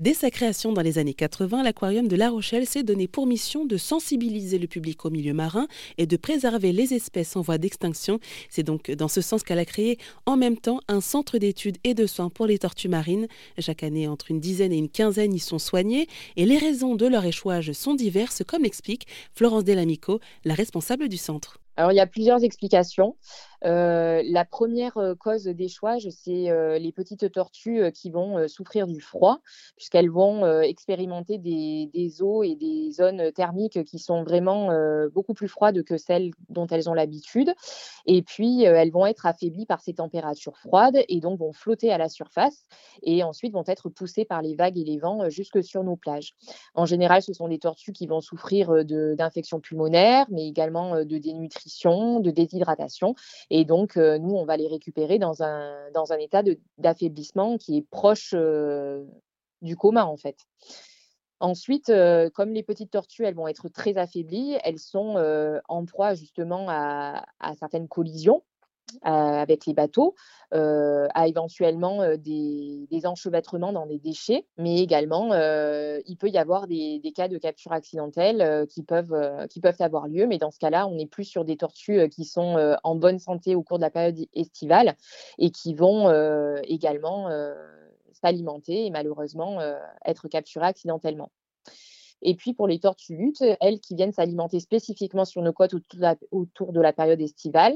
Dès sa création dans les années 80, l'aquarium de La Rochelle s'est donné pour mission de sensibiliser le public au milieu marin et de préserver les espèces en voie d'extinction. C'est donc dans ce sens qu'elle a créé en même temps un centre d'études et de soins pour les tortues marines. Chaque année, entre une dizaine et une quinzaine y sont soignées et les raisons de leur échouage sont diverses, comme l'explique Florence Delamico, la responsable du centre. Alors, il y a plusieurs explications. Euh, la première euh, cause d'échouage, c'est euh, les petites tortues qui vont souffrir du froid, puisqu'elles vont expérimenter des, eaux et des zones thermiques qui sont vraiment beaucoup plus froides que celles dont elles ont l'habitude. Et puis, elles vont être affaiblies par ces températures froides et donc vont flotter à la surface et ensuite vont être poussées par les vagues et les vents jusque sur nos plages. En général, ce sont des tortues qui vont souffrir d'infections pulmonaires, mais également de dénutrition, de déshydratation et donc, euh, nous, on va les récupérer dans un, dans un état d'affaiblissement qui est proche euh, du coma, en fait. Ensuite, euh, comme les petites tortues, elles vont être très affaiblies, elles sont en proie justement à certaines collisions avec les bateaux, à éventuellement des, enchevêtrements dans des déchets, mais également il peut y avoir des, cas de capture accidentelle qui, peuvent, qui peuvent avoir lieu, mais dans ce cas-là, on est plus sur des tortues qui sont en bonne santé au cours de la période estivale et qui vont également s'alimenter et malheureusement être capturées accidentellement. Et puis pour les tortues luttes, elles qui viennent s'alimenter spécifiquement sur nos côtes autour de la période estivale,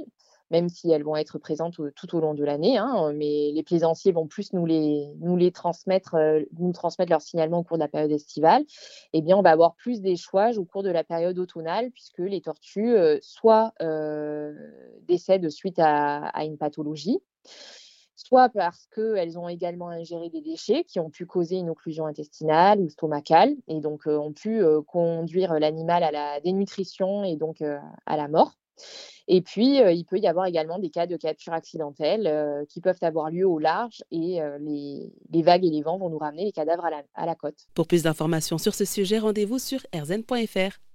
même si elles vont être présentes tout au long de l'année. Hein, mais les plaisanciers vont plus nous les, transmettre, euh, nous transmettre leur signalement au cours de la période estivale. Eh bien, on va avoir plus d'échouages au cours de la période automnale, puisque les tortues euh, soit euh, décèdent suite à, une pathologie, soit parce qu'elles ont également ingéré des déchets qui ont pu causer une occlusion intestinale ou stomacale, et donc ont pu conduire l'animal à la dénutrition et donc à la mort. Et puis, il peut y avoir également des cas de capture accidentelle qui peuvent avoir lieu au large et les, vagues et les vents vont nous ramener les cadavres à la, à la côte. Pour plus d'informations sur ce sujet, rendez-vous sur rzn.fr.